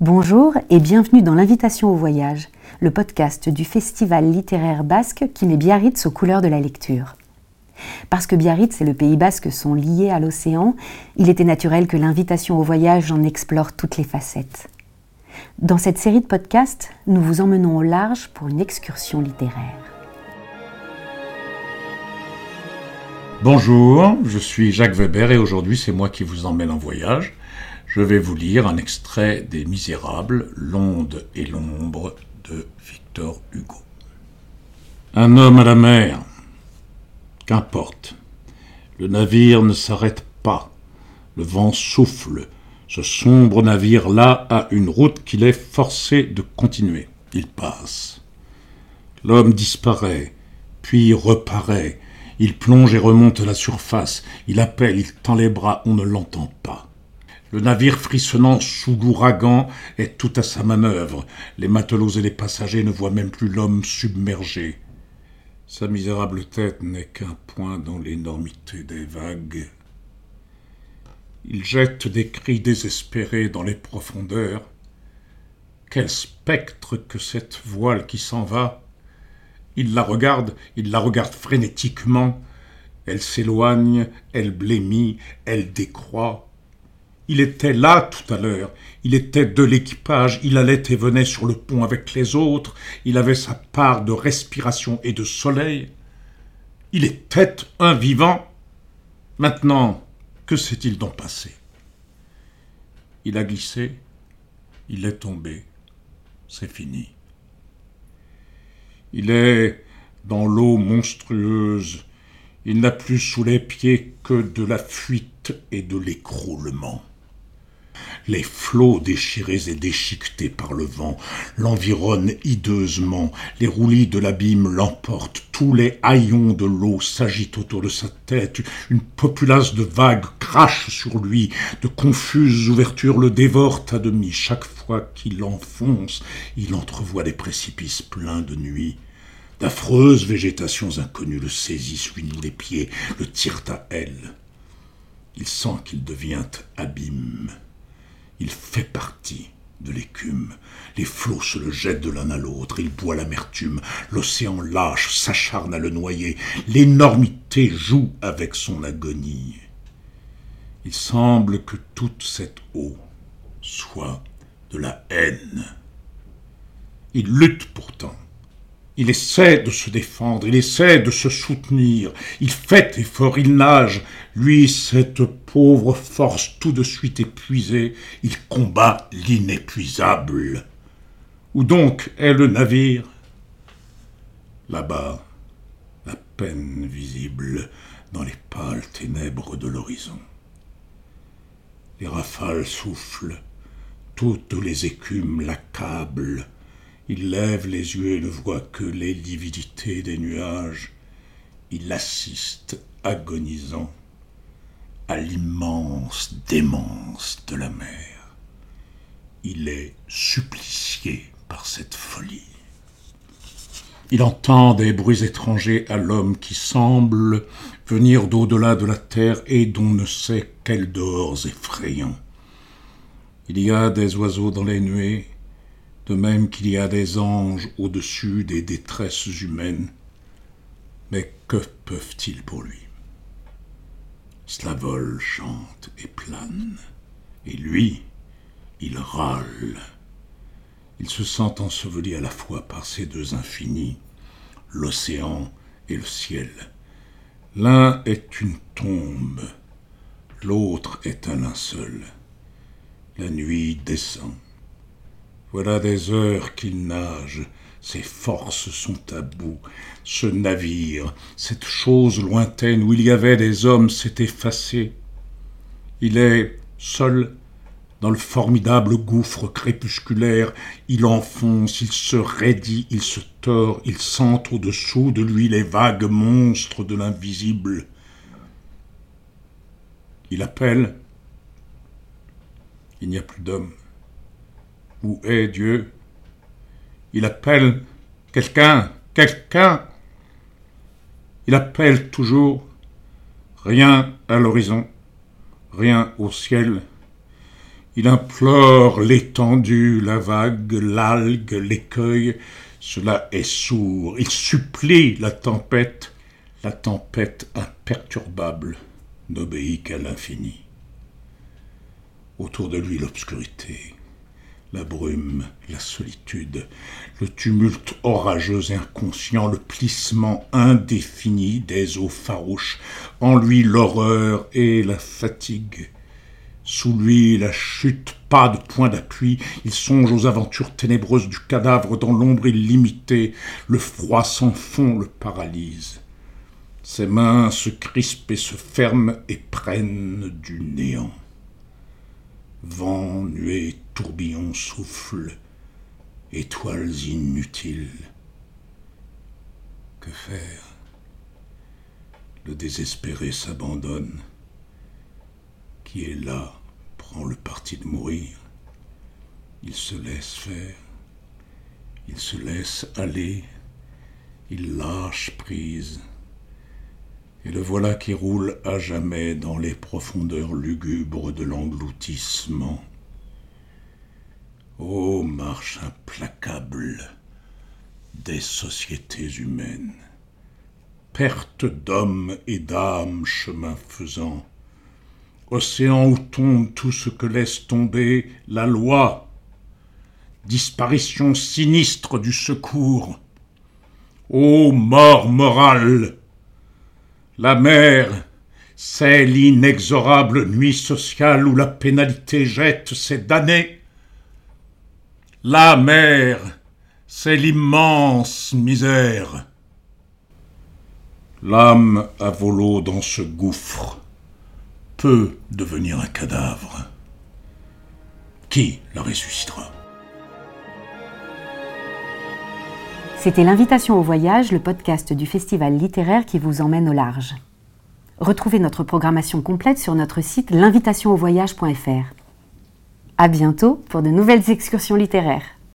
Bonjour et bienvenue dans l'invitation au voyage, le podcast du festival littéraire basque qui met Biarritz aux couleurs de la lecture. Parce que Biarritz et le Pays basque sont liés à l'océan, il était naturel que l'invitation au voyage en explore toutes les facettes. Dans cette série de podcasts, nous vous emmenons au large pour une excursion littéraire. Bonjour, je suis Jacques Weber et aujourd'hui c'est moi qui vous emmène en voyage je vais vous lire un extrait des Misérables, L'onde et l'ombre de Victor Hugo. Un homme à la mer. Qu'importe. Le navire ne s'arrête pas. Le vent souffle. Ce sombre navire-là a une route qu'il est forcé de continuer. Il passe. L'homme disparaît, puis reparaît. Il plonge et remonte à la surface. Il appelle, il tend les bras, on ne l'entend pas. Le navire frissonnant sous l'ouragan est tout à sa manœuvre. Les matelots et les passagers ne voient même plus l'homme submergé. Sa misérable tête n'est qu'un point dans l'énormité des vagues. Il jette des cris désespérés dans les profondeurs. Quel spectre que cette voile qui s'en va. Il la regarde, il la regarde frénétiquement. Elle s'éloigne, elle blêmit, elle décroît. Il était là tout à l'heure, il était de l'équipage, il allait et venait sur le pont avec les autres, il avait sa part de respiration et de soleil. Il était un vivant. Maintenant, que s'est-il donc passé? Il a glissé, il est tombé, c'est fini. Il est dans l'eau monstrueuse, il n'a plus sous les pieds que de la fuite et de l'écroulement. Les flots déchirés et déchiquetés par le vent l'environnent hideusement, les roulis de l'abîme l'emportent, tous les haillons de l'eau s'agitent autour de sa tête, une populace de vagues crache sur lui, de confuses ouvertures le dévorent à demi, chaque fois qu'il enfonce, il entrevoit des précipices pleins de nuit. D'affreuses végétations inconnues le saisissent, lui nouent les pieds, le tirent à elles. Il sent qu'il devient abîme. Il fait partie de l'écume. Les flots se le jettent de l'un à l'autre, il boit l'amertume, l'océan lâche, s'acharne à le noyer, l'énormité joue avec son agonie. Il semble que toute cette eau soit de la haine. Il lutte pourtant, il essaie de se défendre, il essaie de se soutenir, il fait effort, il nage. Lui, cette pauvre force tout de suite épuisée, il combat l'inépuisable. Où donc est le navire? Là-bas, à peine visible dans les pâles ténèbres de l'horizon. Les rafales soufflent, toutes les écumes l'accablent, il lève les yeux et ne voit que les lividités des nuages. Il assiste, agonisant, à l'immense démence de la mer. Il est supplicié par cette folie. Il entend des bruits étrangers à l'homme qui semble venir d'au-delà de la terre et dont ne sait quels dehors effrayants. Il y a des oiseaux dans les nuées, de même qu'il y a des anges au-dessus des détresses humaines. Mais que peuvent-ils pour lui? Cela vole, chante et plane, et lui, il râle. Il se sent enseveli à la fois par ces deux infinis, l'océan et le ciel. L'un est une tombe, l'autre est un linceul. La nuit descend. Voilà des heures qu'il nage, ses forces sont à bout. Ce navire, cette chose lointaine où il y avait des hommes s'est effacé. Il est seul dans le formidable gouffre crépusculaire, il enfonce, il se raidit, il se tord, il sent au-dessous de lui les vagues monstres de l'invisible. Il appelle. Il n'y a plus d'hommes. Où est Dieu? Il appelle quelqu'un, quelqu'un. Il appelle toujours. Rien à l'horizon, rien au ciel. Il implore l'étendue, la vague, l'algue, l'écueil. Cela est sourd. Il supplie la tempête. La tempête imperturbable n'obéit qu'à l'infini. Autour de lui l'obscurité, la brume, la solitude, le tumulte orageux et inconscient, le plissement indéfini des eaux farouches, en lui l'horreur et la fatigue. Sous lui la chute, pas de point d'appui, il songe aux aventures ténébreuses du cadavre dans l'ombre illimitée, le froid sans fond le paralyse. Ses mains se crispent et se ferment et prennent du néant. Vent, nuée, tourbillon, souffle, étoiles inutiles. Que faire? Le désespéré s'abandonne. Qui est là prend le parti de mourir. Il se laisse faire. Il se laisse aller. Il lâche prise et le voilà qui roule à jamais dans les profondeurs lugubres de l'engloutissement. Ô marche implacable des sociétés humaines, perte d'hommes et d'âmes chemin faisant, océan où tombe tout ce que laisse tomber la loi, disparition sinistre du secours, ô mort morale, la mer, c'est l'inexorable nuit sociale où la pénalité jette ses damnés. La mer, c'est l'immense misère. L'âme à volo dans ce gouffre peut devenir un cadavre. Qui la ressuscitera? C'était l'invitation au voyage, le podcast du festival littéraire qui vous emmène au large. Retrouvez notre programmation complète sur notre site l'invitationauvoyage.fr. À bientôt pour de nouvelles excursions littéraires.